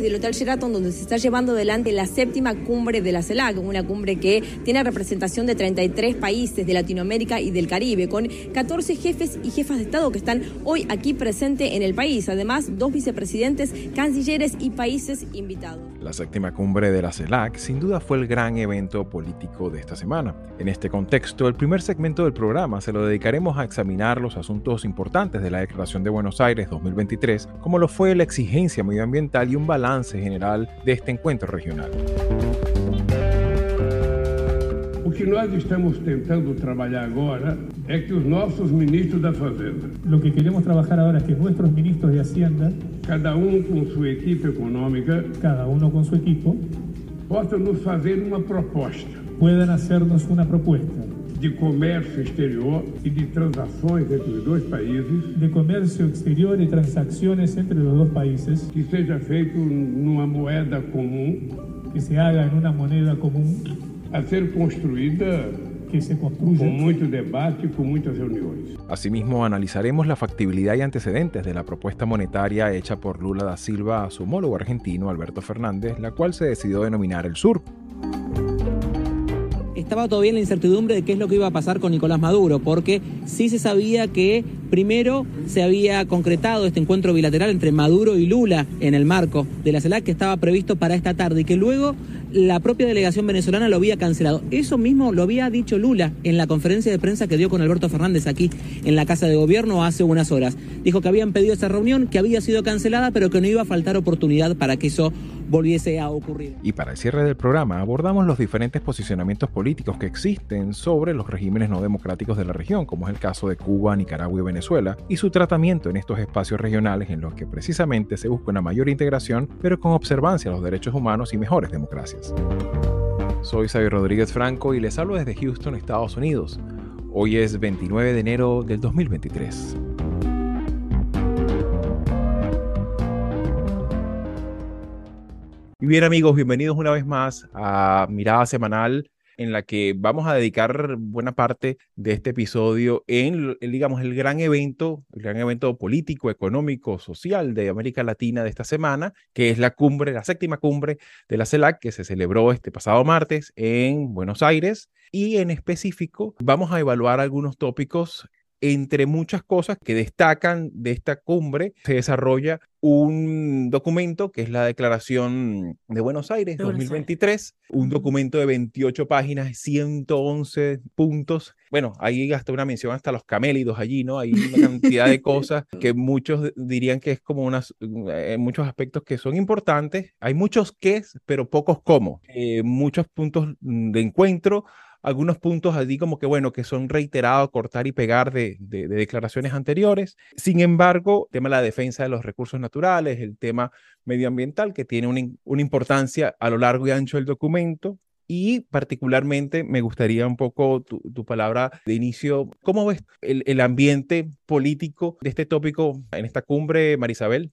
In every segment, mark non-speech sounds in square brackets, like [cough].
Desde el Hotel Sheraton, donde se está llevando adelante la séptima cumbre de la CELAC, una cumbre que tiene representación de 33 países de Latinoamérica y del Caribe, con 14 jefes y jefas de Estado que están hoy aquí presentes en el país. Además, dos vicepresidentes, cancilleres y países invitados. La séptima cumbre de la CELAC sin duda fue el gran evento político de esta semana. En este contexto, el primer segmento del programa se lo dedicaremos a examinar los asuntos importantes de la Declaración de Buenos Aires 2023, como lo fue la exigencia medioambiental y un balance general de este encuentro regional. O que nós estamos tentando trabalhar agora é que os nossos ministros da Fazenda. Lo que queremos trabajar ahora es que nuestros ministros de Hacienda, cada um com sua equipe econômica, cada uno con su equipo, possam nos fazer uma proposta puedan hacernos una propuesta de comércio exterior e de transações entre os dois países. De comercio exterior y transacciones entre los dos países. Que seja feito numa moeda comum. Que se haga en una moneda común. A ser construída que se com construya muito debate e com muitas reuniões. Asimismo, analizaremos la factibilidad y antecedentes de la propuesta monetaria hecha por Lula da Silva a su homólogo argentino Alberto Fernández, la cual se decidió denominar el Sur. Estaba todavía la incertidumbre de qué es lo que iba a pasar con Nicolás Maduro, porque sí se sabía que primero se había concretado este encuentro bilateral entre Maduro y Lula en el marco de la CELAC que estaba previsto para esta tarde y que luego la propia delegación venezolana lo había cancelado. Eso mismo lo había dicho Lula en la conferencia de prensa que dio con Alberto Fernández aquí en la Casa de Gobierno hace unas horas. Dijo que habían pedido esa reunión, que había sido cancelada, pero que no iba a faltar oportunidad para que eso volviese a ocurrir. Y para el cierre del programa abordamos los diferentes posicionamientos políticos que existen sobre los regímenes no democráticos de la región, como es el caso de Cuba, Nicaragua y Venezuela, y su tratamiento en estos espacios regionales en los que precisamente se busca una mayor integración, pero con observancia a los derechos humanos y mejores democracias. Soy Xavier Rodríguez Franco y les hablo desde Houston, Estados Unidos. Hoy es 29 de enero del 2023. Y bien amigos, bienvenidos una vez más a Mirada Semanal en la que vamos a dedicar buena parte de este episodio en, digamos, el gran evento, el gran evento político, económico, social de América Latina de esta semana, que es la cumbre, la séptima cumbre de la CELAC, que se celebró este pasado martes en Buenos Aires. Y en específico, vamos a evaluar algunos tópicos entre muchas cosas que destacan de esta cumbre, se desarrolla un documento que es la Declaración de Buenos Aires De Buenos 2023, un documento de 28 páginas, 111 puntos. Bueno, ahí hasta una mención hasta los camélidos allí, ¿no? Hay una cantidad de [laughs] cosas que muchos dirían que es como unas, eh, muchos aspectos que son importantes. Hay muchos qué, pero pocos cómo. Eh, muchos puntos de encuentro algunos puntos allí como que, bueno, que son reiterados, cortar y pegar de, de, de declaraciones anteriores. Sin embargo, el tema de la defensa de los recursos naturales, el tema medioambiental, que tiene una, importancia a lo largo y ancho del documento. Y particularmente me gustaría un poco tu, tu palabra de inicio. ¿Cómo ves el, el ambiente político de este tópico en esta cumbre, Marisabel?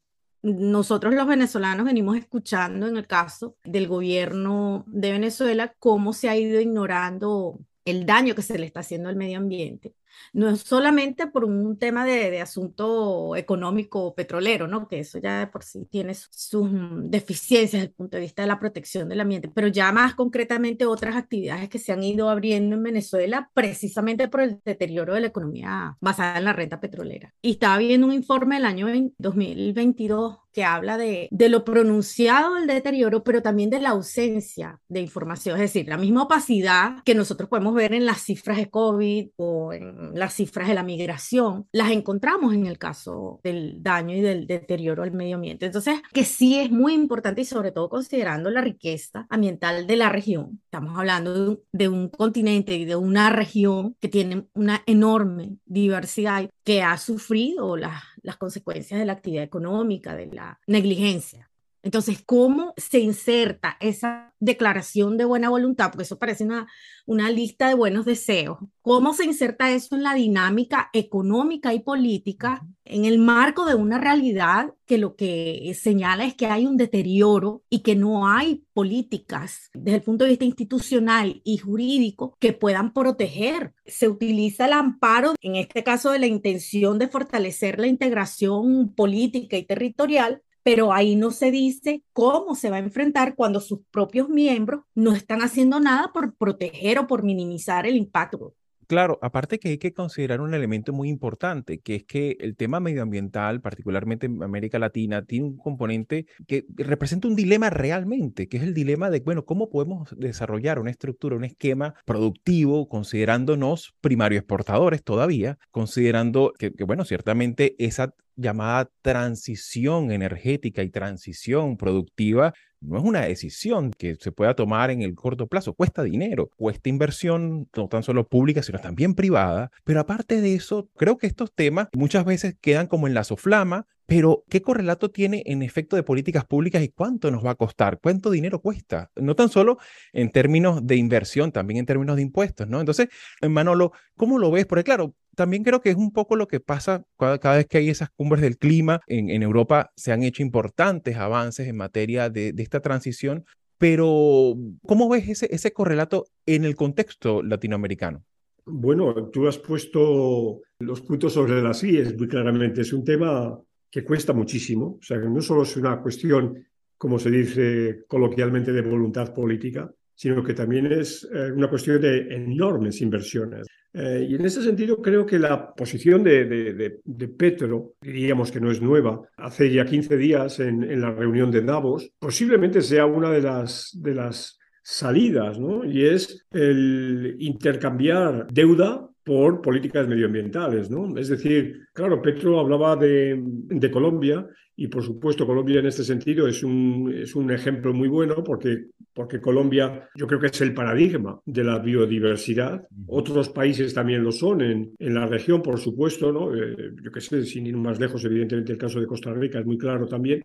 Nosotros los venezolanos venimos escuchando en el caso del gobierno de Venezuela cómo se ha ido ignorando el daño que se le está haciendo al medio ambiente. No es solamente por un tema de, asunto económico petrolero, ¿no? Que eso ya de por sí tiene sus, sus mm, deficiencias desde el punto de vista de la protección del ambiente, pero ya más concretamente otras actividades que se han ido abriendo en Venezuela precisamente por el deterioro de la economía basada en la renta petrolera. Y estaba viendo un informe del año 20- 2022 que habla de, de lo pronunciado del deterioro, pero también de la ausencia de información, es decir, la misma opacidad que nosotros podemos ver en las cifras de COVID o en las cifras de la migración, las encontramos en el caso del daño y del deterioro al medio ambiente. Entonces, que sí es muy importante y sobre todo considerando la riqueza ambiental de la región. Estamos hablando de un, de un continente y de una región que tiene una enorme diversidad que ha sufrido las, las consecuencias de la actividad económica, de la negligencia Entonces, ¿cómo se inserta esa declaración de buena voluntad? Porque eso parece una, una lista de buenos deseos. ¿Cómo se inserta eso en la dinámica económica y política en el marco de una realidad que lo que señala es que hay un deterioro y que no hay políticas desde el punto de vista institucional y jurídico que puedan proteger? Se utiliza el amparo, en este caso de la intención de fortalecer la integración política y territorial, pero ahí no se dice cómo se va a enfrentar cuando sus propios miembros no están haciendo nada por proteger o por minimizar el impacto. Claro, aparte que hay que considerar un elemento muy importante, que es que el tema medioambiental, particularmente en América Latina, tiene un componente que representa un dilema realmente, que es el dilema de, bueno, ¿cómo podemos desarrollar una estructura, un esquema productivo, considerándonos primario exportadores todavía, considerando que, que bueno, ciertamente esa llamada transición energética y transición productiva no es una decisión que se pueda tomar en el corto plazo, cuesta dinero, cuesta inversión no tan solo pública, sino también privada, pero aparte de eso, creo que estos temas muchas veces quedan como en la soflama, pero ¿qué correlato tiene en efecto de políticas públicas y cuánto nos va a costar? ¿Cuánto dinero cuesta? No tan solo en términos de inversión, también en términos de impuestos, ¿no? Entonces, Manolo, ¿cómo lo ves? Porque claro, también creo que es un poco lo que pasa cada, vez que hay esas cumbres del clima. En, Europa se han hecho importantes avances en materia de, esta transición, pero ¿cómo ves ese, ese correlato en el contexto latinoamericano? Bueno, tú has puesto los puntos sobre las IES muy claramente. Es un tema que cuesta muchísimo. O sea, que no solo es una cuestión, como se dice coloquialmente, de voluntad política, sino que también es eh, una cuestión de enormes inversiones. Eh, y en ese sentido creo que la posición de, Petro, diríamos que no es nueva, hace ya 15 días en, la reunión de Davos, posiblemente sea una de las, de las salidas, ¿no? Y es el intercambiar deuda por políticas medioambientales, ¿no? Es decir, claro, Petro hablaba de, de Colombia y por supuesto, Colombia en este sentido es un, es un ejemplo muy bueno porque, porque Colombia yo creo que es el paradigma de la biodiversidad. Otros países también lo son en, en la región, por supuesto, ¿no? Eh, yo que sé, sin ir más lejos, evidentemente el caso de Costa Rica es muy claro también.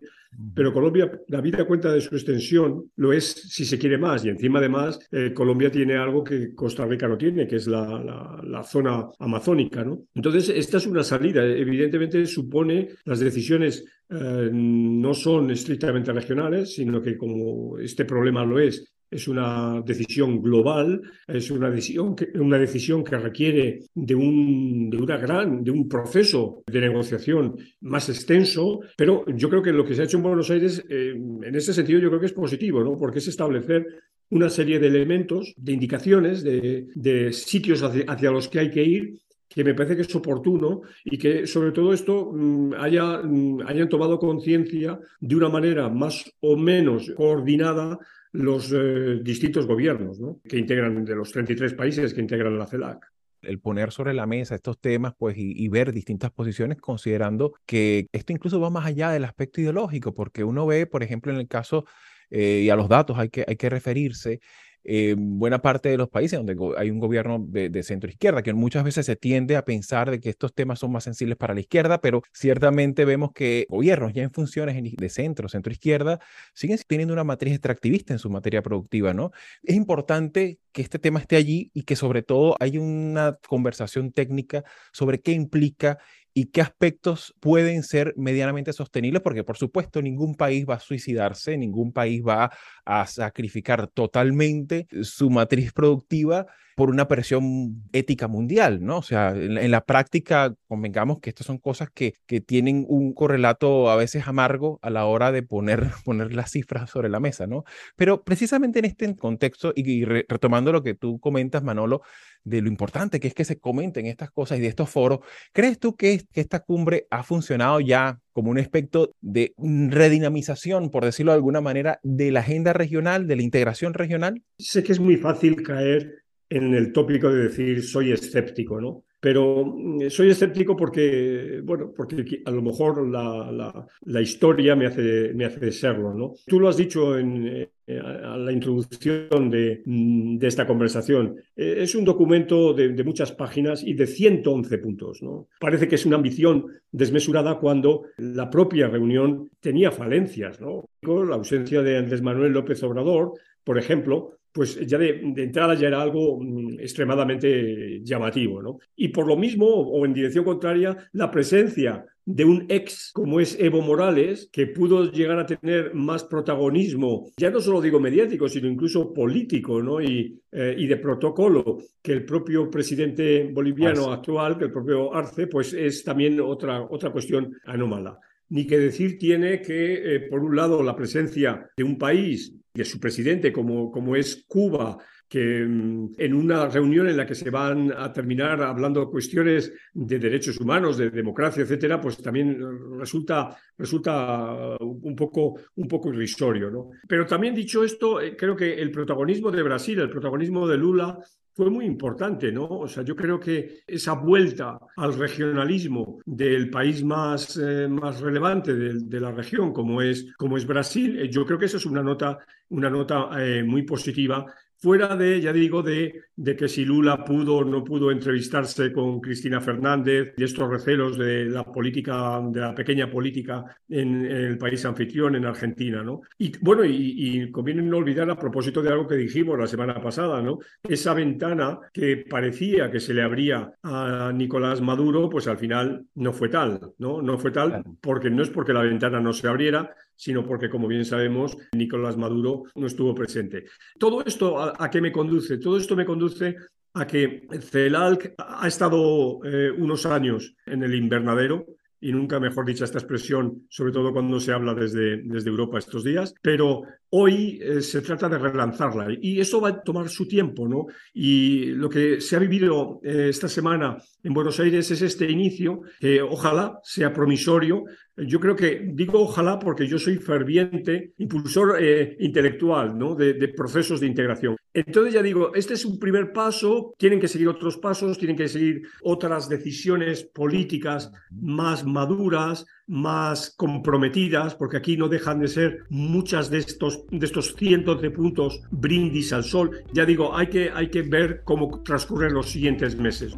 Pero Colombia, la vida cuenta de su extensión, lo es si se quiere más. Y encima, además, eh, Colombia tiene algo que Costa Rica no tiene, que es la, la, la zona amazónica, ¿no? Entonces, esta es una salida. Evidentemente supone las decisiones eh, no son estrictamente regionales, sino que como este problema lo es, es una decisión global, es una decisión que, una decisión que requiere de un, de, una gran, de un proceso de negociación más extenso, pero yo creo que lo que se ha hecho en Buenos Aires, eh, en ese sentido, yo creo que es positivo, ¿no? porque es establecer una serie de elementos, de indicaciones, de, de sitios hacia, los que hay que ir que me parece que es oportuno y que sobre todo esto mm, haya, mm, hayan tomado conciencia de una manera más o menos coordinada los eh, distintos gobiernos que integran, de los 33 países que integran la CELAC. El poner sobre la mesa estos temas pues, y, ver distintas posiciones, considerando que esto incluso va más allá del aspecto ideológico, porque uno ve, por ejemplo, en el caso, eh, y a los datos hay que, hay que referirse, en buena parte de los países donde hay un gobierno de, centro izquierda, que muchas veces se tiende a pensar de que estos temas son más sensibles para la izquierda, pero ciertamente vemos que gobiernos ya en funciones de centro, centro izquierda, siguen teniendo una matriz extractivista en su materia productiva, ¿no? Es importante que este tema esté allí y que sobre todo hay una conversación técnica sobre qué implica y qué aspectos pueden ser medianamente sostenibles, porque por supuesto ningún país va a suicidarse, ningún país va a sacrificar totalmente su matriz productiva por una presión ética mundial, ¿no? O sea, en, la práctica, convengamos que estas son cosas que, que tienen un correlato a veces amargo a la hora de poner, [laughs] poner las cifras sobre la mesa, ¿no? Pero precisamente en este contexto, y, retomando lo que tú comentas, Manolo, de lo importante que es que se comenten estas cosas y de estos foros, ¿crees tú que, que esta cumbre ha funcionado ya como un aspecto de redinamización, por decirlo de alguna manera, de la agenda regional, de la integración regional? Sé que es muy fácil caer en el tópico de decir soy escéptico, ¿no? pero mm, soy escéptico porque, bueno, porque a lo mejor la, la, historia me hace, me hace serlo, ¿no? Tú lo has dicho en, eh, a la introducción de, mm, de esta conversación. Eh, es un documento de, de, muchas páginas y de 111 puntos, ¿no? Parece que es una ambición desmesurada cuando la propia reunión tenía falencias, ¿no? La ausencia de Andrés Manuel López Obrador, por ejemplo, pues ya de, entrada ya era algo mm, extremadamente llamativo, ¿no? Y por lo mismo, o en dirección contraria, la presencia de un ex como es Evo Morales, que pudo llegar a tener más protagonismo, ya no solo digo mediático, sino incluso político ¿no? y, eh, y de protocolo, que el propio presidente boliviano actual, que el propio Arce, pues es también otra, otra cuestión anómala. Ni que decir tiene que, eh, por un lado, la presencia de un país de su presidente, como, como es Cuba, que mm, en una reunión en la que se van a terminar hablando cuestiones de derechos humanos, de democracia, etcétera, pues también resulta, resulta un, poco, un poco irrisorio. ¿no? Pero también dicho esto, eh, creo que el protagonismo de Brasil, el protagonismo de Lula, fue muy importante, ¿no? O sea, yo creo que esa vuelta al regionalismo del país más, eh, más relevante de, la región, como es, como es Brasil, eh, yo creo que esa es una nota, una nota eh, muy positiva fuera de, ya digo, de, de, que si Lula pudo o no pudo entrevistarse con Cristina Fernández y estos recelos de la política, de la pequeña política en, el país anfitrión, en Argentina, ¿no? Y bueno, y, conviene no olvidar a propósito de algo que dijimos la semana pasada, ¿no? Esa ventana que parecía que se le abría a Nicolás Maduro, pues al final no fue tal, ¿no? No fue tal porque no es porque la ventana no se abriera, sino porque, como bien sabemos, Nicolás Maduro no estuvo presente. Todo esto, ¿a, qué me conduce? Todo esto me conduce a que CELALC ha estado eh, unos años en el invernadero, y nunca mejor dicha esta expresión, sobre todo cuando se habla desde, desde Europa estos días, pero hoy eh, se trata de relanzarla y eso va a tomar su tiempo, ¿no? Y lo que se ha vivido eh, esta semana en Buenos Aires es este inicio que ojalá sea promisorio. Yo creo que digo ojalá porque yo soy ferviente impulsor eh, intelectual ¿no? de, de, procesos de integración. Entonces ya digo, este es un primer paso, tienen que seguir otros pasos, tienen que seguir otras decisiones políticas más maduras, más comprometidas, porque aquí no dejan de ser muchas de estos, de estos cientos de puntos brindis al sol. Ya digo, hay que, hay que ver cómo transcurren los siguientes meses.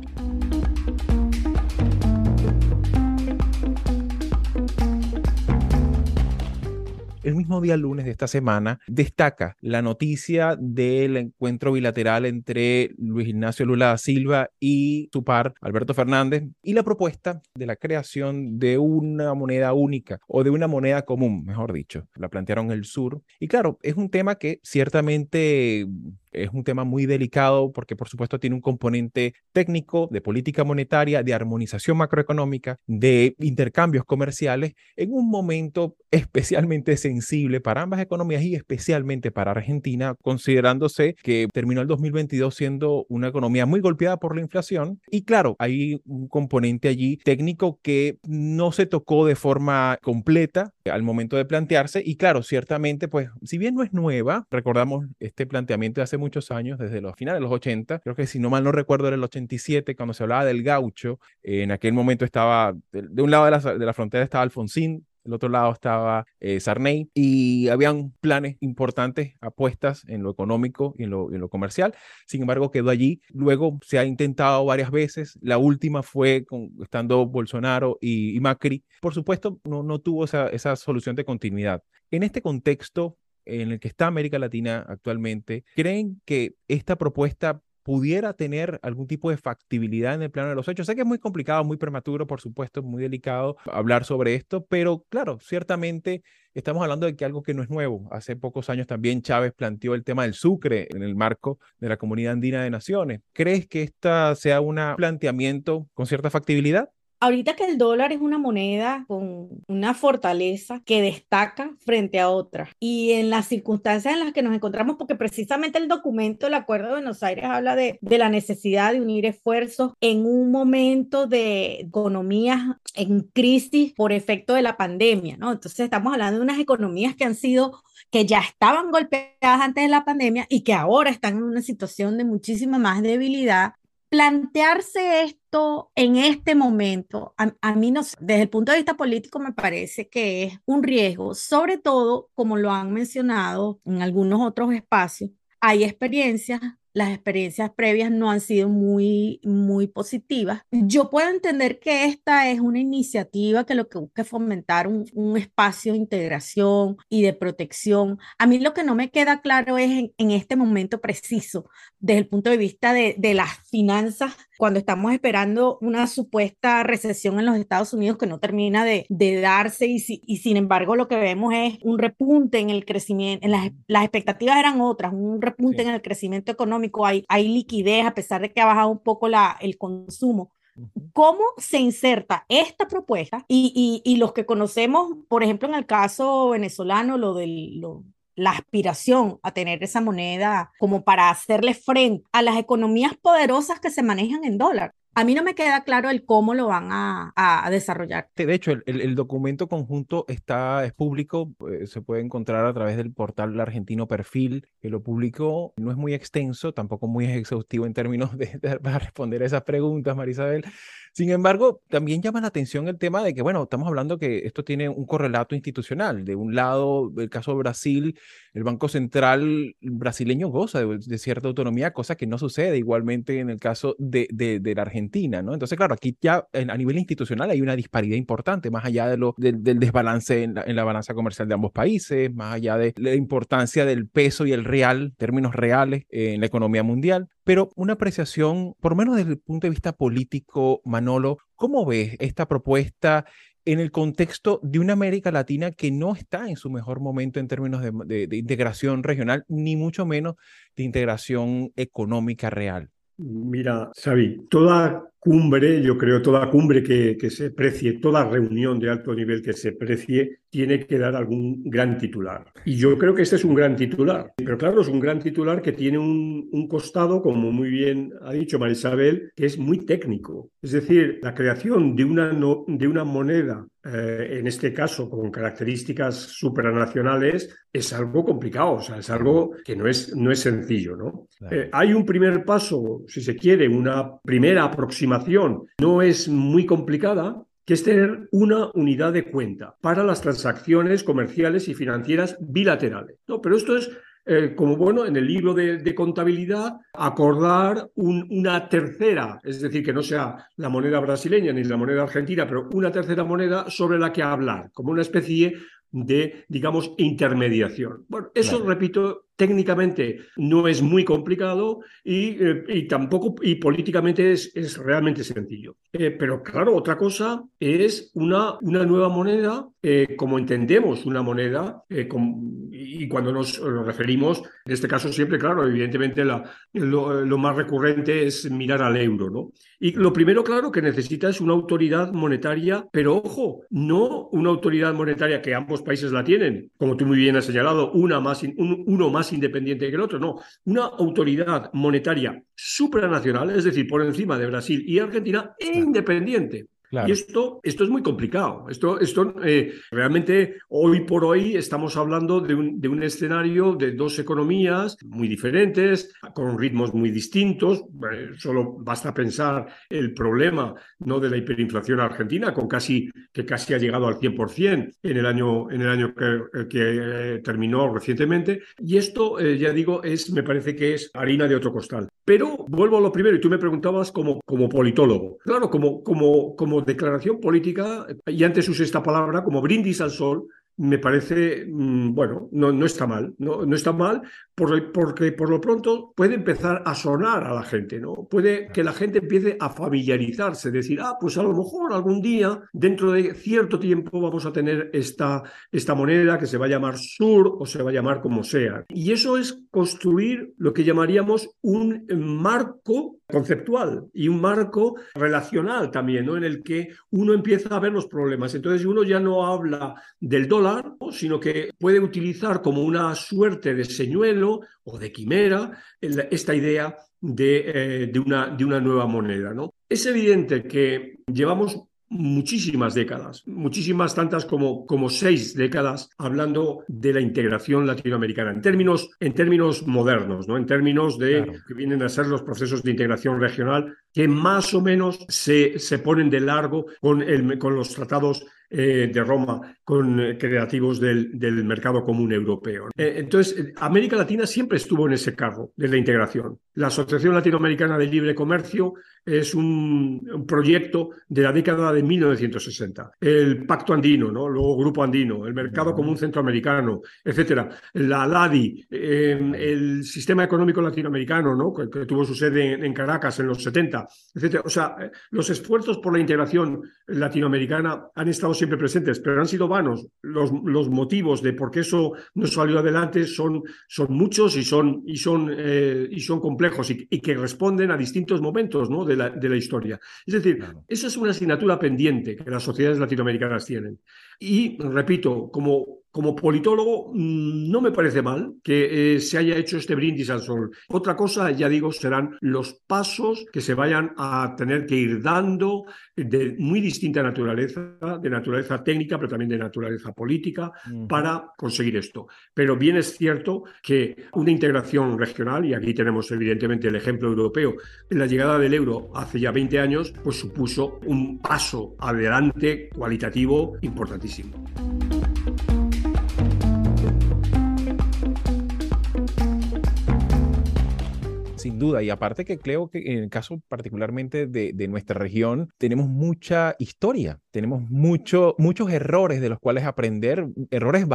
Mismo día lunes de esta semana, destaca la noticia del encuentro bilateral entre Luis Ignacio Lula da Silva y su par, Alberto Fernández, y la propuesta de la creación de una moneda única o de una moneda común, mejor dicho. La plantearon el sur. Y claro, es un tema que ciertamente es un tema muy delicado porque por supuesto tiene un componente técnico de política monetaria, de armonización macroeconómica, de intercambios comerciales en un momento [laughs] especialmente sensible para ambas economías y especialmente para Argentina, considerándose que terminó el 2022 siendo una economía muy golpeada por la inflación. Y claro, hay un componente allí técnico que no se tocó de forma completa al momento de plantearse. Y claro, ciertamente, pues, si bien no es nueva, recordamos este planteamiento de hace muchos años, desde los finales de los 80, creo que si no mal no recuerdo era el 87, cuando se hablaba del gaucho, en aquel momento estaba, de, un lado de la, de la frontera estaba Alfonsín, del otro lado estaba eh, Sarney y habían planes importantes, apuestas en lo económico y en lo, en lo, comercial. Sin embargo, quedó allí. Luego se ha intentado varias veces. La última fue con, estando Bolsonaro y, Macri. Por supuesto, no, no tuvo esa, esa solución de continuidad. En este contexto, en el que está América Latina actualmente, ¿creen que esta propuesta pudiera tener algún tipo de factibilidad en el plano de los hechos. Sé que es muy complicado, muy prematuro, por supuesto, muy delicado hablar sobre esto, pero claro, ciertamente estamos hablando de que algo que no es nuevo. Hace pocos años también Chávez planteó el tema del sucre en el marco de la Comunidad Andina de Naciones. ¿Crees que esta sea un planteamiento con cierta factibilidad? Ahorita que el dólar es una moneda con una fortaleza que destaca frente a otras y en las circunstancias en las que nos encontramos, porque precisamente el documento del Acuerdo de Buenos Aires habla de, de la necesidad de unir esfuerzos en un momento de economías en crisis por efecto de la pandemia, ¿no? Entonces estamos hablando de unas economías que han sido que ya estaban golpeadas antes de la pandemia y que ahora están en una situación de muchísima más debilidad plantearse esto en este momento, a, mí desde el punto de vista político me parece que es un riesgo, sobre todo como lo han mencionado en algunos otros espacios, hay experiencias las experiencias previas no han sido muy, muy positivas. Yo puedo entender que esta es una iniciativa que lo que busca es fomentar un, un espacio de integración y de protección. A mí lo que no me queda claro es en, en este momento preciso, desde el punto de vista de, de las finanzas cuando estamos esperando una supuesta recesión en los Estados Unidos que no termina de, de darse y, y, sin embargo lo que vemos es un repunte en el crecimiento, en las, las expectativas eran otras, un repunte sí. en el crecimiento económico, hay, hay liquidez a pesar de que ha bajado un poco la, el consumo. ¿Cómo se inserta esta propuesta? Y, y, y, los que conocemos, por ejemplo, en el caso venezolano, lo del, lo, la aspiración a tener esa moneda como para hacerle frente a las economías poderosas que se manejan en dólar. A mí no me queda claro el cómo lo van a, desarrollar. De hecho, el, documento conjunto está, es público, pues, se puede encontrar a través del portal argentino Perfil, que lo publicó. No es muy extenso, tampoco muy [laughs] exhaustivo en términos de, para responder a esas preguntas, Marisabel. Sin embargo, también llama la atención el tema de que, bueno, estamos hablando que esto tiene un correlato institucional. De un lado, el caso de Brasil, el Banco Central brasileño goza de, cierta autonomía, cosa que no sucede igualmente en el caso de la Argentina, ¿no? Entonces, claro, aquí ya en, a nivel institucional hay una disparidad importante, más allá de lo, del, del desbalance en la, en la, balanza comercial de ambos países, más allá de la importancia del peso y el real, términos reales, eh, en la economía mundial. Pero una apreciación, por lo menos desde el punto de vista político, Manolo, ¿cómo ves esta propuesta en el contexto de una América Latina que no está en su mejor momento en términos de, de, de integración regional, ni mucho menos de integración económica real? Mira, Xavi, toda cumbre, yo creo, toda cumbre que, se precie, toda reunión de alto nivel que se precie, tiene que dar algún gran titular. Y yo creo que este es un gran titular. Pero claro, es un gran titular que tiene un, un costado, como muy bien ha dicho Marisabel, que es muy técnico. Es decir, la creación de una, no, de una moneda eh, en este caso con características supranacionales, es algo complicado, o sea, es algo que no es, no es sencillo, ¿no? Claro. Eh, hay un primer paso, si se quiere, una primera aproximación, no es muy complicada, que es tener una unidad de cuenta para las transacciones comerciales y financieras bilaterales. ¿no? Pero esto es eh, como bueno, en el libro de, de contabilidad, acordar un, una tercera, es decir, que no sea la moneda brasileña ni la moneda argentina, pero una tercera moneda sobre la que hablar, como una especie de, digamos, intermediación. Bueno, eso, claro. repito, técnicamente no es muy complicado y, eh, y tampoco, y políticamente es, es realmente sencillo. Eh, pero claro, otra cosa es una, una nueva moneda, eh, como entendemos una moneda, eh, con, y cuando nos, nos, referimos, en este caso siempre, claro, evidentemente la, lo, lo, más recurrente es mirar al euro, ¿no? Y lo primero, claro, que necesita es una autoridad monetaria, pero ojo, no una autoridad monetaria que ambos países la tienen, como tú muy bien has señalado, una más, un, uno más independiente que el otro, no, una autoridad monetaria supranacional, es decir, por encima de Brasil y Argentina, e independiente. Claro. Y esto, esto es muy complicado. Esto, esto eh, realmente hoy por hoy estamos hablando de un, de un, escenario de dos economías muy diferentes, con ritmos muy distintos. Eh, solo basta pensar el problema ¿no? de la hiperinflación argentina, con casi, que casi ha llegado al 100% en el año, en el año que, que eh, terminó recientemente. Y esto, eh, ya digo, es, me parece que es harina de otro costal. Pero vuelvo a lo primero, y tú me preguntabas como, como politólogo. Claro, como, como, como declaración política, y antes usé esta palabra, como brindis al sol, me parece, mm, bueno, no, no está mal, no, no está mal por, porque por lo pronto puede empezar a sonar a la gente, ¿no? Puede que la gente empiece a familiarizarse, decir, ah, pues a lo mejor algún día, dentro de cierto tiempo, vamos a tener esta, esta moneda que se va a llamar SUR o se va a llamar como sea. Y eso es construir lo que llamaríamos un marco conceptual y un marco relacional también, ¿no? En el que uno empieza a ver los problemas. Entonces uno ya no habla del dólar, ¿no? sino que puede utilizar como una suerte de señuelo o de quimera esta idea de, eh, de, una, de una nueva moneda, ¿no? Es evidente que llevamos muchísimas décadas, muchísimas tantas como, como seis décadas hablando de la integración latinoamericana en términos, en términos modernos, ¿no? en términos de que vienen a ser los procesos de integración regional que más o menos se, se ponen de largo con, el, con los tratados eh, de Roma con eh, creativos del, del, mercado común europeo. Eh, entonces, América Latina siempre estuvo en ese cargo de la integración. La Asociación Latinoamericana de Libre Comercio es un, un, proyecto de la década de 1960. El Pacto Andino, ¿no? luego Grupo Andino, el Mercado Común Centroamericano, etcétera. La ALADI, eh, el Sistema Económico Latinoamericano, ¿no? que, que tuvo su sede en, en, Caracas en los 70, etcétera. O sea, los esfuerzos por la integración latinoamericana han estado siempre presentes, pero han sido vanos. Los, los motivos de por qué eso no salió adelante son, son muchos y son, y son, eh, y son complejos y, y, que responden a distintos momentos ¿no? de, la, de la historia. Es decir, claro. esa es una asignatura pendiente que las sociedades latinoamericanas tienen. Y, repito, como como politólogo, mm, no me parece mal que eh, se haya hecho este brindis al sol. Otra cosa, ya digo, serán los pasos que se vayan a tener que ir dando de muy distinta naturaleza, de naturaleza técnica, pero también de naturaleza política, uh -huh. para conseguir esto. Pero bien es cierto que una integración regional, y aquí tenemos evidentemente el ejemplo europeo, la llegada del euro hace ya 20 años, pues supuso un paso adelante cualitativo importantísimo. Sin duda. Y aparte que creo que en el caso particularmente de, de nuestra región, tenemos mucha historia, tenemos mucho, muchos errores de los cuales aprender, errores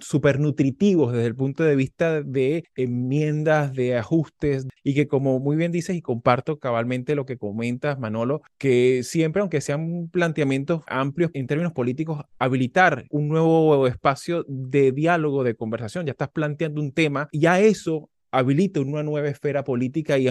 súper nutritivos desde el punto de vista de enmiendas, de ajustes, y que como muy bien dices y comparto cabalmente lo que comentas, Manolo, que siempre, aunque sean planteamientos amplios en términos políticos, habilitar un nuevo espacio de diálogo, de conversación, ya estás planteando un tema, ya eso habilita una nueva esfera política y,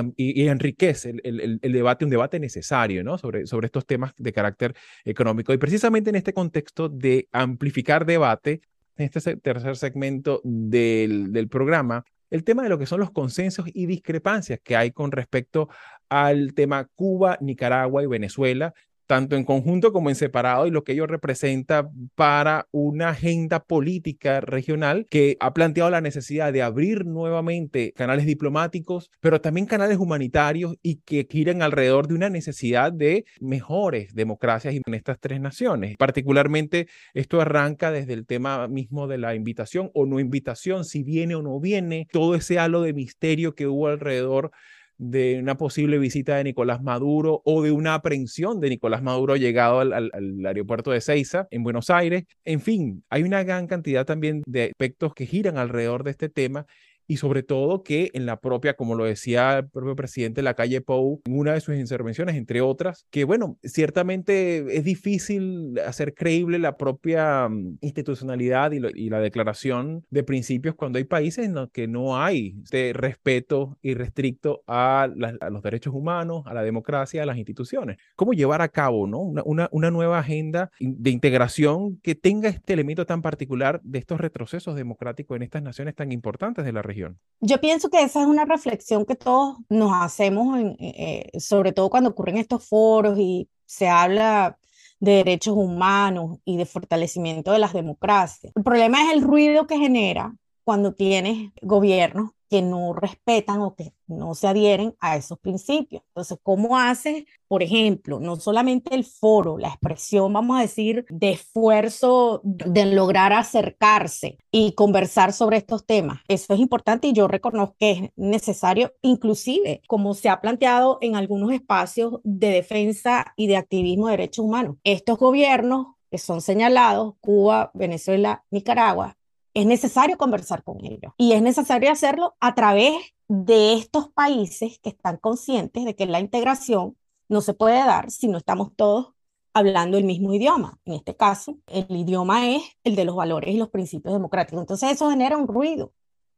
enriquece el, debate, un debate necesario ¿no? sobre, estos temas de carácter económico. Y precisamente en este contexto de amplificar debate, en este tercer segmento del programa, el tema de lo que son los consensos y discrepancias que hay con respecto al tema Cuba, Nicaragua y Venezuela, tanto en conjunto como en separado, y lo que ello representa para una agenda política regional que ha planteado la necesidad de abrir nuevamente canales diplomáticos, pero también canales humanitarios y que giran alrededor de una necesidad de mejores democracias en estas tres naciones. Particularmente, esto arranca desde el tema mismo de la invitación o no invitación, si viene o no viene, todo ese halo de misterio que hubo alrededor de una posible visita de Nicolás Maduro o de una aprehensión de Nicolás Maduro llegado al, aeropuerto de Ceiza en Buenos Aires. En fin, hay una gran cantidad también de aspectos que giran alrededor de este tema y sobre todo que en la propia, como lo decía el propio presidente de la calle Pou, en una de sus intervenciones, entre otras, que bueno, ciertamente es difícil hacer creíble la propia mm, institucionalidad y, lo, y la declaración de principios cuando hay países en los que no hay este respeto irrestricto a, la, a, los derechos humanos, a la democracia, a las instituciones. ¿Cómo llevar a cabo ¿no? una, una, una nueva agenda de integración que tenga este elemento tan particular de estos retrocesos democráticos en estas naciones tan importantes de la región? Yo pienso que esa es una reflexión que todos nos hacemos, en, eh, sobre todo cuando ocurren estos foros y se habla de derechos humanos y de fortalecimiento de las democracias. El problema es el ruido que genera cuando tienes gobiernos que no respetan o que no se adhieren a esos principios. Entonces, ¿cómo haces, por ejemplo, no solamente el foro, la expresión, vamos a decir, de esfuerzo de lograr acercarse y conversar sobre estos temas? Eso es importante y yo reconozco que es necesario, inclusive, como se ha planteado en algunos espacios de defensa y de activismo de derechos humanos. Estos gobiernos que son señalados, Cuba, Venezuela, Nicaragua, es necesario conversar con ellos y es necesario hacerlo a través de estos países que están conscientes de que la integración no se puede dar si no estamos todos hablando el mismo idioma. En este caso, el idioma es el de los valores y los principios democráticos. Entonces eso genera un ruido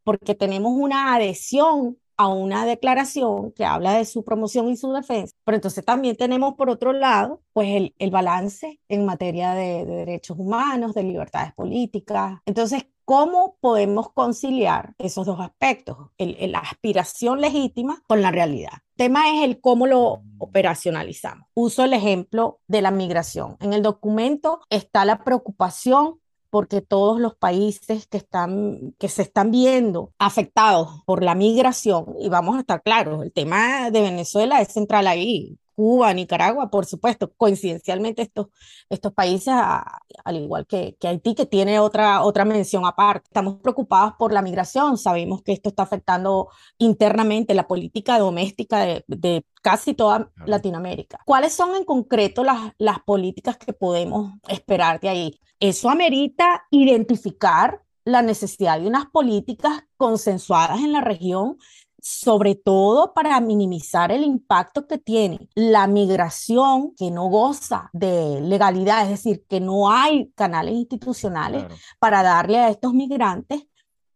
porque tenemos una adhesión a una declaración que habla de su promoción y su defensa, pero entonces también tenemos por otro lado, pues el, el balance en materia de, de derechos humanos, de libertades políticas. Entonces, ¿Cómo podemos conciliar esos dos aspectos, el, la aspiración legítima con la realidad? El tema es el cómo lo operacionalizamos. Uso el ejemplo de la migración. En el documento está la preocupación porque todos los países que, están, que se están viendo afectados por la migración, y vamos a estar claros, el tema de Venezuela es central ahí. Cuba, Nicaragua, por supuesto, coincidencialmente estos, estos países, al igual que, que, Haití, que tiene otra, otra mención aparte. Estamos preocupados por la migración, sabemos que esto está afectando internamente la política doméstica de, de casi toda Latinoamérica. ¿Cuáles son en concreto las, las políticas que podemos esperar de ahí? Eso amerita identificar la necesidad de unas políticas consensuadas en la región sobre todo para minimizar el impacto que tiene la migración que no goza de legalidad, es decir, que no hay canales institucionales para darle a estos migrantes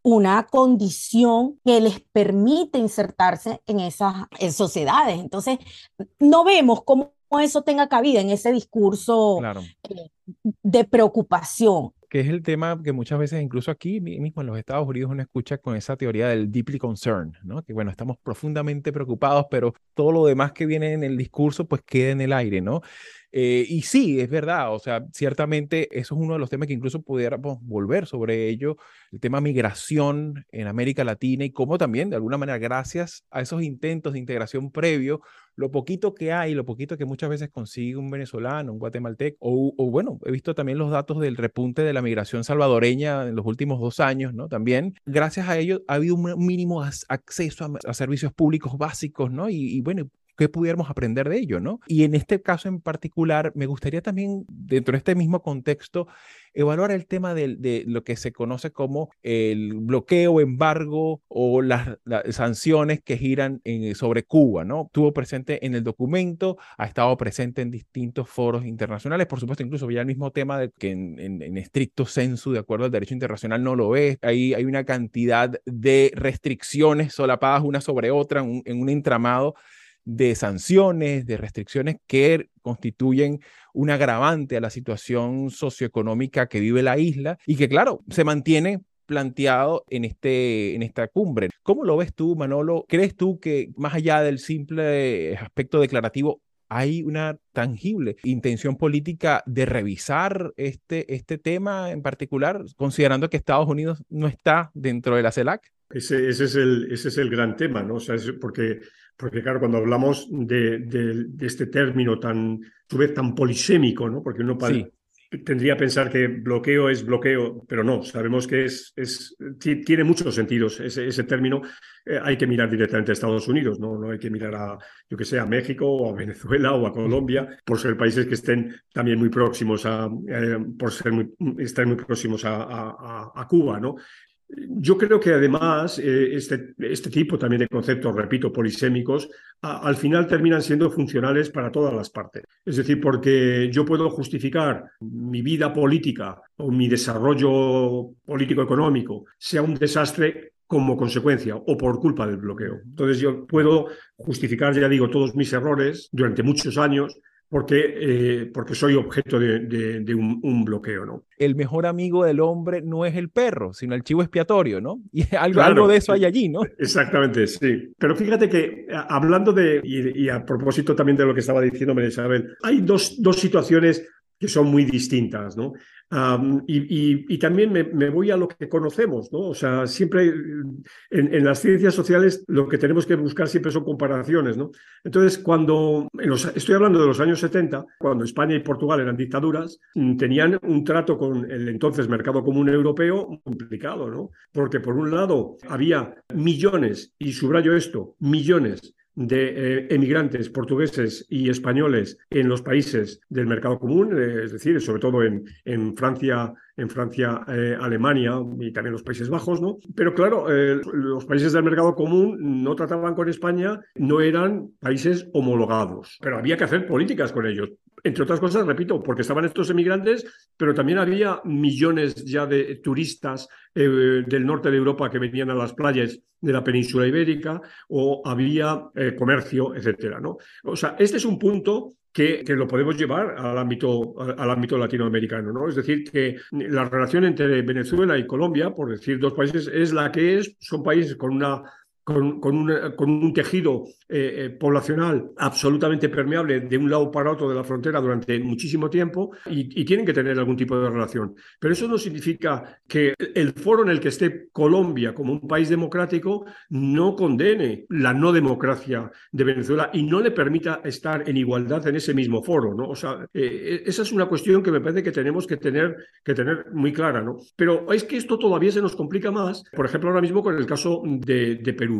una condición que les permite insertarse en esas sociedades. Entonces, no vemos cómo eso tenga cabida en ese discurso eh, de preocupación que es el tema que muchas veces, incluso aquí mismo en los Estados Unidos, uno escucha con esa teoría del deeply concerned, ¿no? Que bueno, estamos profundamente preocupados, pero todo lo demás que viene en el discurso, pues queda en el aire, ¿no? Eh, y sí, es verdad, o sea, ciertamente eso es uno de los temas que incluso pudiéramos volver sobre ello, el tema migración en América Latina y cómo también, de alguna manera, gracias a esos intentos de integración previo, lo poquito que hay, lo poquito que muchas veces consigue un venezolano, un guatemalteco, o, bueno, he visto también los datos del repunte de la migración salvadoreña en los últimos dos años, ¿no? También, gracias a ello, ha habido un mínimo acceso a, servicios públicos básicos, ¿no? Y bueno, qué pudiéramos aprender de ello, ¿no? Y en este caso en particular, me gustaría también, dentro de este mismo contexto, evaluar el tema de, lo que se conoce como el bloqueo, embargo o las, sanciones que giran sobre Cuba, ¿no? Estuvo presente en el documento, ha estado presente en distintos foros internacionales, por supuesto, incluso ya el mismo tema de que en, estricto sensu, de acuerdo al derecho internacional, no lo es. Ahí hay una cantidad de restricciones solapadas una sobre otra en un entramado de sanciones, de restricciones que constituyen un agravante a la situación socioeconómica que vive la isla y que, claro, se mantiene planteado en, este, en esta cumbre. ¿Cómo lo ves tú, Manolo? ¿Crees tú que más allá del simple aspecto declarativo, hay una tangible intención política de revisar este, este tema en particular, considerando que Estados Unidos no está dentro de la CELAC? Ese, ese, es, el, ese es el gran tema, ¿no? O sea, porque porque claro, cuando hablamos de, este término tan, a vez tan polisémico, ¿no? Porque uno tendría que pensar que bloqueo es bloqueo, pero no, sabemos que es, es tiene muchos sentidos ese, ese término. Eh, hay que mirar directamente a Estados Unidos, ¿no? no hay que mirar a, yo que sé, a México o a Venezuela o a Colombia, por ser países que estén también muy próximos a, eh, por ser muy, estar muy próximos a, a, a Cuba, ¿no? Yo creo que además eh, este, este, tipo también de conceptos, repito, polisémicos, al final terminan siendo funcionales para todas las partes. Es decir, porque yo puedo justificar mi vida política o mi desarrollo político-económico sea un desastre como consecuencia o por culpa del bloqueo. Entonces yo puedo justificar, ya digo, todos mis errores durante muchos años porque, eh, porque soy objeto de, un, bloqueo, ¿no? El mejor amigo del hombre no es el perro, sino el chivo expiatorio, ¿no? [laughs] Y algo, algo de eso hay allí, ¿no? Exactamente, sí. Pero fíjate que hablando de, y, a propósito también de lo que estaba diciendo Isabel, hay dos, dos situaciones que son muy distintas, ¿no? y, también me, voy a lo que conocemos, ¿no? O sea, siempre en, las ciencias sociales lo que tenemos que buscar siempre son comparaciones, ¿no? Entonces, cuando, estoy hablando de los años 70, cuando España y Portugal eran dictaduras, mm, tenían un trato con el entonces mercado común europeo complicado, ¿no? Porque por un lado había millones, y subrayo esto, millones de eh, emigrantes portugueses y españoles en los países del mercado común, eh, es decir, sobre todo en, en Francia, en Francia, eh, Alemania y también los Países Bajos, ¿no? Pero claro, los países del mercado común no trataban con España, no eran países homologados, pero había que hacer políticas con ellos. entre otras cosas, repito, porque estaban estos emigrantes, pero también había millones ya de turistas eh, del norte de Europa que venían a las playas de la península ibérica o había eh, comercio, etcétera, ¿no? O sea, este es un punto que, lo podemos llevar al ámbito, al ámbito latinoamericano. ¿no? Es decir, que la relación entre Venezuela y Colombia, por decir dos países, es la que es, son países con una con, un tejido eh, eh, poblacional absolutamente permeable de un lado para otro de la frontera durante muchísimo tiempo y, tienen que tener algún tipo de relación. Pero eso no significa que el foro en el que esté Colombia como un país democrático no condene la no democracia de Venezuela y no le permita estar en igualdad en ese mismo foro. ¿no? O sea, eh, esa es una cuestión que me parece que tenemos que tener, que tener muy clara. ¿no? Pero es que esto todavía se nos complica más, por ejemplo, ahora mismo con el caso de Perú.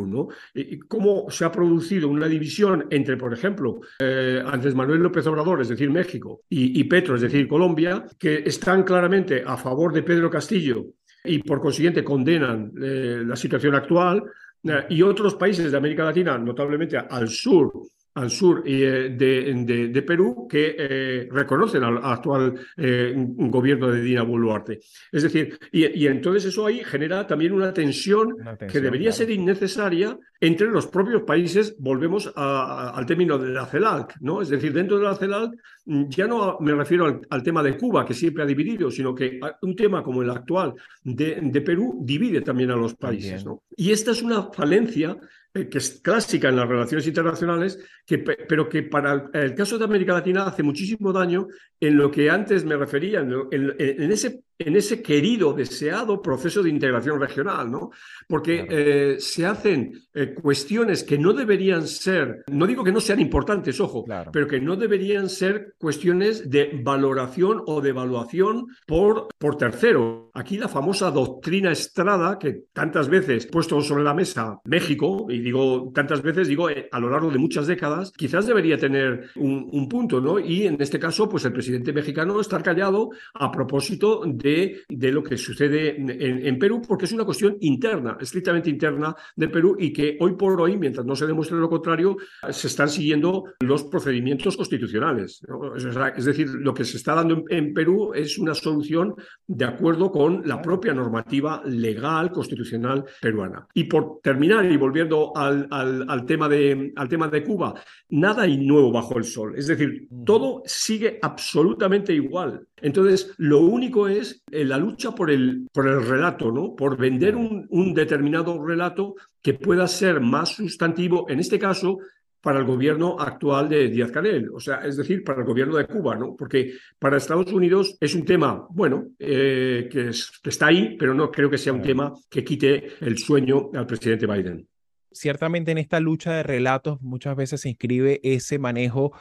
Cómo se ha producido una división entre, por ejemplo, eh, Andrés Manuel López Obrador, es decir, México, y, y Petro, es decir, Colombia, que están claramente a favor de Pedro Castillo y por consiguiente condenan eh, la situación actual, eh, y otros países de América Latina, notablemente al sur, al sur de, de, de, Perú que eh, reconocen al actual eh, gobierno de Dina Boluarte. Es decir, y, y, entonces eso ahí genera también una tensión, una tensión que debería claro. ser innecesaria entre los propios países. Volvemos a, a, al término de la CELAC, ¿no? Es decir, dentro de la CELAC ya no me refiero al, al, tema de Cuba, que siempre ha dividido, sino que un tema como el actual de, de Perú divide también a los países. ¿no? Y esta es una falencia eh, que es clásica en las relaciones internacionales, que, pero que para el caso de América Latina hace muchísimo daño en lo que antes me refería, en, en, en ese, en ese querido, deseado proceso de integración regional, ¿no? Porque claro. eh, se hacen eh, cuestiones que no deberían ser, no digo que no sean importantes, ojo, claro. pero que no deberían ser cuestiones de valoración o de evaluación por, por tercero. Aquí la famosa doctrina Estrada, que tantas veces puesto sobre la mesa México, y digo tantas veces, digo eh, a lo largo de muchas décadas, quizás debería tener un, un, punto, ¿no? Y en este caso, pues el presidente mexicano estar callado a propósito de, de lo que sucede en, en, Perú, porque es una cuestión interna, estrictamente interna de Perú y que hoy por hoy, mientras no se demuestre lo contrario, se están siguiendo los procedimientos constitucionales. ¿no? Es decir, lo que se está dando en, en Perú es una solución de acuerdo con la propia normativa legal constitucional peruana. Y por terminar y volviendo al, al, al, tema de, al tema de Cuba, nada hay nuevo bajo el sol. Es decir, todo sigue absolutamente igual. Entonces, lo único es la lucha por el, por el relato, ¿no? Por vender un, determinado relato que pueda ser más sustantivo, en este caso, para el gobierno actual de Díaz Canel, o sea, es decir, para el gobierno de Cuba, ¿no? Porque para Estados Unidos es un tema, bueno, eh, que, que, está ahí, pero no creo que sea un tema que quite el sueño al presidente Biden ciertamente en esta lucha de relatos muchas veces se inscribe ese manejo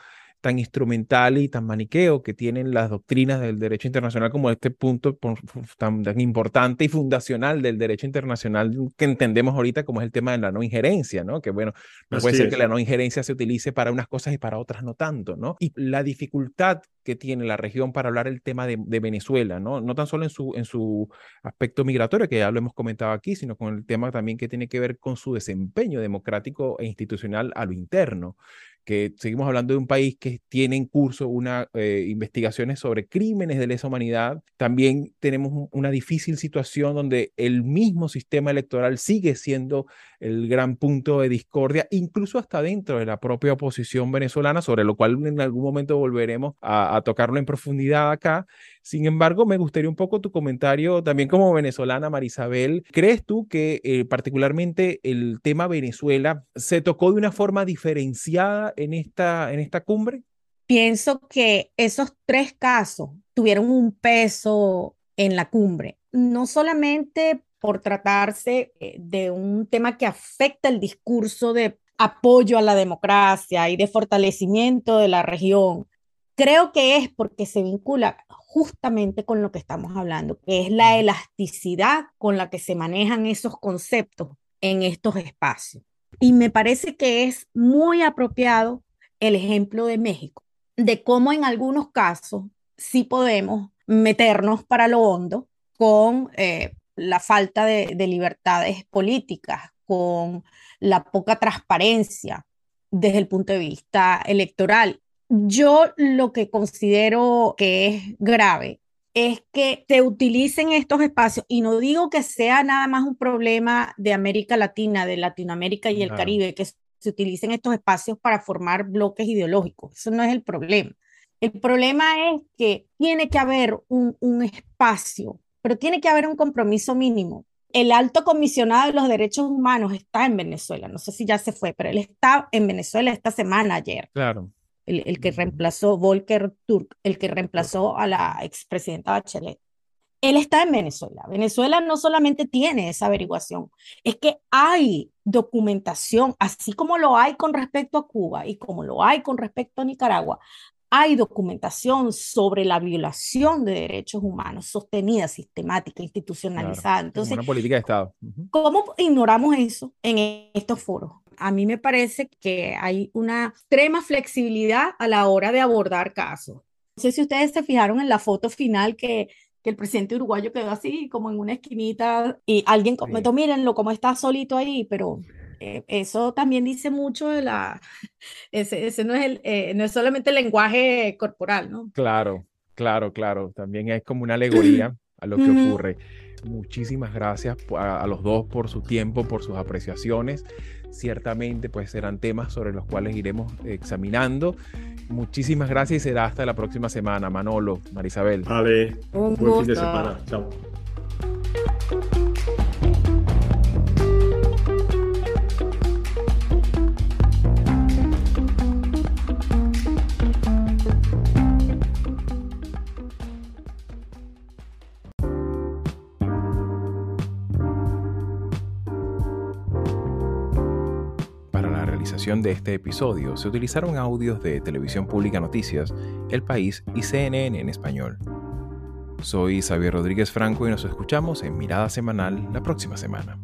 tan instrumental y tan maniqueo que tienen las doctrinas del derecho internacional como este punto tan, tan, importante y fundacional del derecho internacional que entendemos ahorita como es el tema de la no injerencia, ¿no? Que bueno, no Así puede ser es. que la no injerencia se utilice para unas cosas y para otras no tanto, ¿no? Y la dificultad que tiene la región para hablar el tema de, de, Venezuela, ¿no? No tan solo en su, en su aspecto migratorio, que ya lo hemos comentado aquí, sino con el tema también que tiene que ver con su desempeño democrático e institucional a lo interno que seguimos hablando de un país que tiene en curso una eh, investigaciones sobre crímenes de lesa humanidad. También tenemos una difícil situación donde el mismo sistema electoral sigue siendo el gran punto de discordia, incluso hasta dentro de la propia oposición venezolana, sobre lo cual en algún momento volveremos a, a tocarlo en profundidad acá. Sin embargo, me gustaría un poco tu comentario también como venezolana, Marisabel. ¿Crees tú que eh, particularmente el tema Venezuela se tocó de una forma diferenciada en esta, en esta cumbre? Pienso que esos tres casos tuvieron un peso en la cumbre, no solamente por tratarse eh, de un tema que afecta el discurso de apoyo a la democracia y de fortalecimiento de la región, creo que es porque se vincula justamente con lo que estamos hablando, que es la elasticidad con la que se manejan esos conceptos en estos espacios. Y me parece que es muy apropiado el ejemplo de México, de cómo en algunos casos sí podemos meternos para lo hondo con eh, la falta de, de libertades políticas, con la poca transparencia desde el punto de vista electoral. Yo lo que considero que es grave es que se utilicen estos espacios, y no digo que sea nada más un problema de América Latina, de Latinoamérica y el Caribe, que se utilicen estos espacios para formar bloques ideológicos. Eso no es el problema. El problema es que tiene que haber un, un espacio, pero tiene que haber un compromiso mínimo. El alto comisionado de los derechos humanos está en Venezuela, no sé si ya se fue, pero él está en Venezuela esta semana ayer. Claro el, que reemplazó Volker Turk, el que reemplazó a la expresidenta Bachelet. Él está en Venezuela. Venezuela no solamente tiene esa averiguación, es que hay documentación, así como lo hay con respecto a Cuba y como lo hay con respecto a Nicaragua, hay documentación sobre la violación de derechos humanos sostenida, sistemática, institucionalizada. Entonces, una política de Estado. ¿Cómo ignoramos eso en estos foros? A mí me parece que hay una extrema flexibilidad a la hora de abordar casos. No sé si ustedes se fijaron en la foto final que, que el presidente uruguayo quedó así, como en una esquinita, y alguien comentó, mírenlo, como está solito ahí, pero eh, eso también dice mucho de la... [laughs] Ese, ese no, es el, eh, no es solamente el lenguaje corporal, ¿no? Claro, claro, claro. También es como una [clears throat] alegoría a lo que ocurre. Muchísimas gracias a, los dos por su tiempo, por sus apreciaciones. Ciertamente, pues serán temas sobre los cuales iremos examinando. Muchísimas gracias y será hasta la próxima semana. Manolo, Marisabel. Vale, un buen fin de semana. Chao. De este episodio se utilizaron audios de Televisión Pública Noticias, El País y CNN en español. Soy Xavier Rodríguez Franco y nos escuchamos en Mirada Semanal la próxima semana.